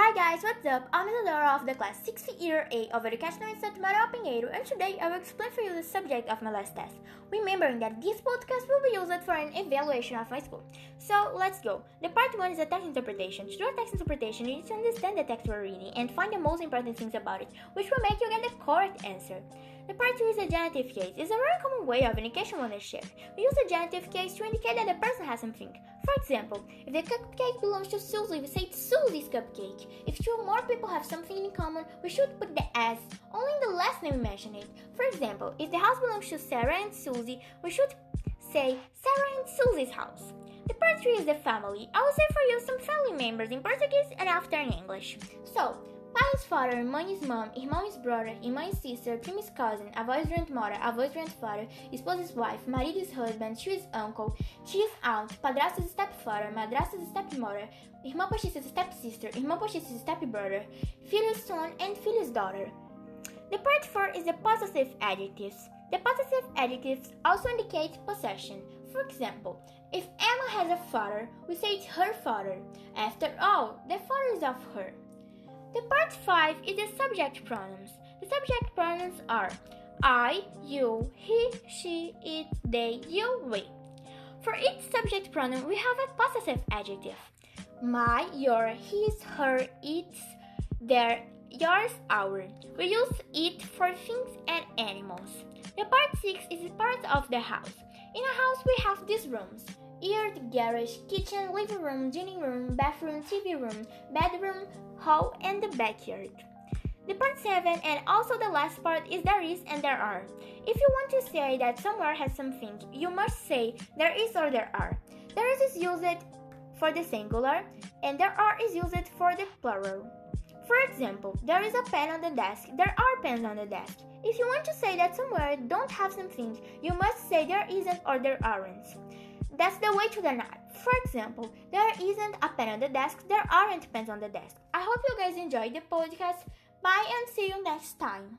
Hi guys, what's up? I'm Isadora of the class 6th year A of Educational Institute Pinheiro and today I will explain for you the subject of my last test, remembering that this podcast will be used for an evaluation of my school. So let's go. The part 1 is a text interpretation. To do a text interpretation, you need to understand the text we're reading and find the most important things about it, which will make you get the correct answer. The part 2 is a genitive case. It's a very common way of indication ownership. We use the genitive case to indicate that the person has something. For example, if the cupcake belongs to Susie, we say Susie's cupcake. If two or more people have something in common, we should put the S only in the last name we mention it. For example, if the house belongs to Sarah and Susie, we should say Sarah and Susie's house. The part 3 is the family. I will say for you some family members in Portuguese and after in English. So, Pais father, mãe's mom, irmão's brother, irmã's sister, primo's cousin, avó's grandmother, avó's grandfather, esposa's wife, marido's husband, tio's uncle, tio's aunt, padrasto's stepfather, madrasta's stepmother, irmã postiça's stepsister, irmã postiça's stepbrother, filho's son, and filho's daughter. The part 4 is the possessive adjectives. The possessive adjectives also indicate possession. For example, if Emma has a father, we say it's her father. After all, the father is of her. The part 5 is the subject pronouns. The subject pronouns are I, you, he, she, it, they, you, we. For each subject pronoun, we have a possessive adjective. My, your, his, her, its, their, yours, our. We use it for things and animals. The part 6 is the part of the house. In a house, we have these rooms yard, garage, kitchen, living room, dining room, bathroom, TV room, bedroom, hall, and the backyard. The part 7 and also the last part is there is and there are. If you want to say that somewhere has something, you must say there is or there are. There is is used for the singular and there are is used for the plural. For example, there is a pen on the desk, there are pens on the desk. If you want to say that somewhere don't have something, you must say there isn't or there aren't. That's the way to the night. For example, there isn't a pen on the desk, there aren't pens on the desk. I hope you guys enjoyed the podcast. Bye and see you next time.